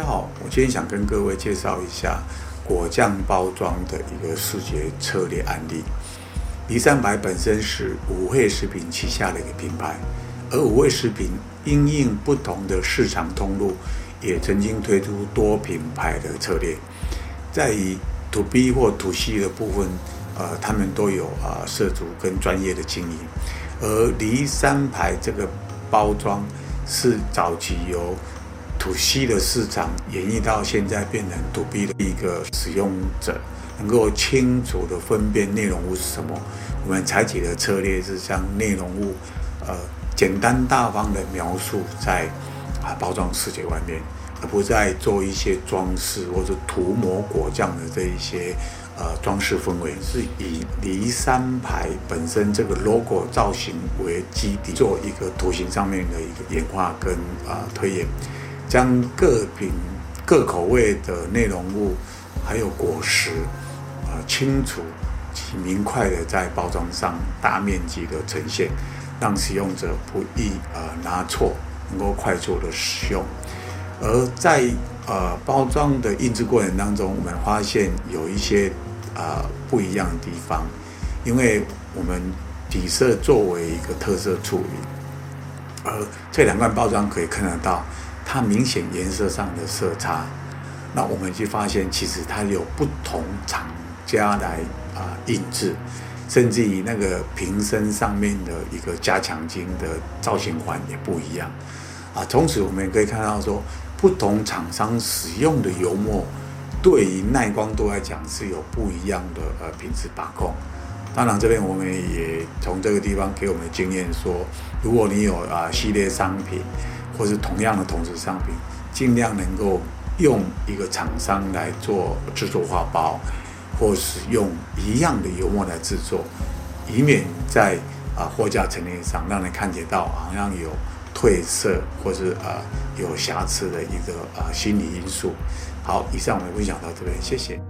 大家好，我今天想跟各位介绍一下果酱包装的一个视觉策略案例。梨三牌本身是五味食品旗下的一个品牌，而五味食品因应不同的市场通路，也曾经推出多品牌的策略。在于 To B 或 To C 的部分，呃，他们都有啊涉足跟专业的经营。而梨三牌这个包装是早期由 To C 的市场演绎到现在变成 To B 的一个使用者，能够清楚地分辨内容物是什么。我们采取的策略是将内容物，呃，简单大方地描述在啊包装视觉外面，而不再做一些装饰或者涂抹果酱的这一些呃装饰氛围，是以梨山牌本身这个 logo 造型为基底，做一个图形上面的一个演化跟啊、推演。将各品各口味的内容物，还有果实，啊、清楚明快的在包装上大面积的呈现，让使用者不易呃拿错，能够快速的使用。而在呃包装的印制过程当中，我们发现有一些啊、不一样的地方，因为我们底色作为一个特色处理，而这两罐包装可以看得到。它明显颜色上的色差，那我们就发现，其实它有不同厂家来啊印制，甚至于那个瓶身上面的一个加强筋的造型环也不一样啊。从此我们也可以看到说，不同厂商使用的油墨对于耐光度来讲是有不一样的呃品质把控。当然，这边我们也从这个地方给我们的经验说，如果你有啊系列商品。或是同样的同质商品，尽量能够用一个厂商来做制作画包，或是用一样的油墨来制作，以免在啊货架陈列上让人看见到好像有褪色或是啊有瑕疵的一个啊心理因素。好，以上我们分享到这边，谢谢。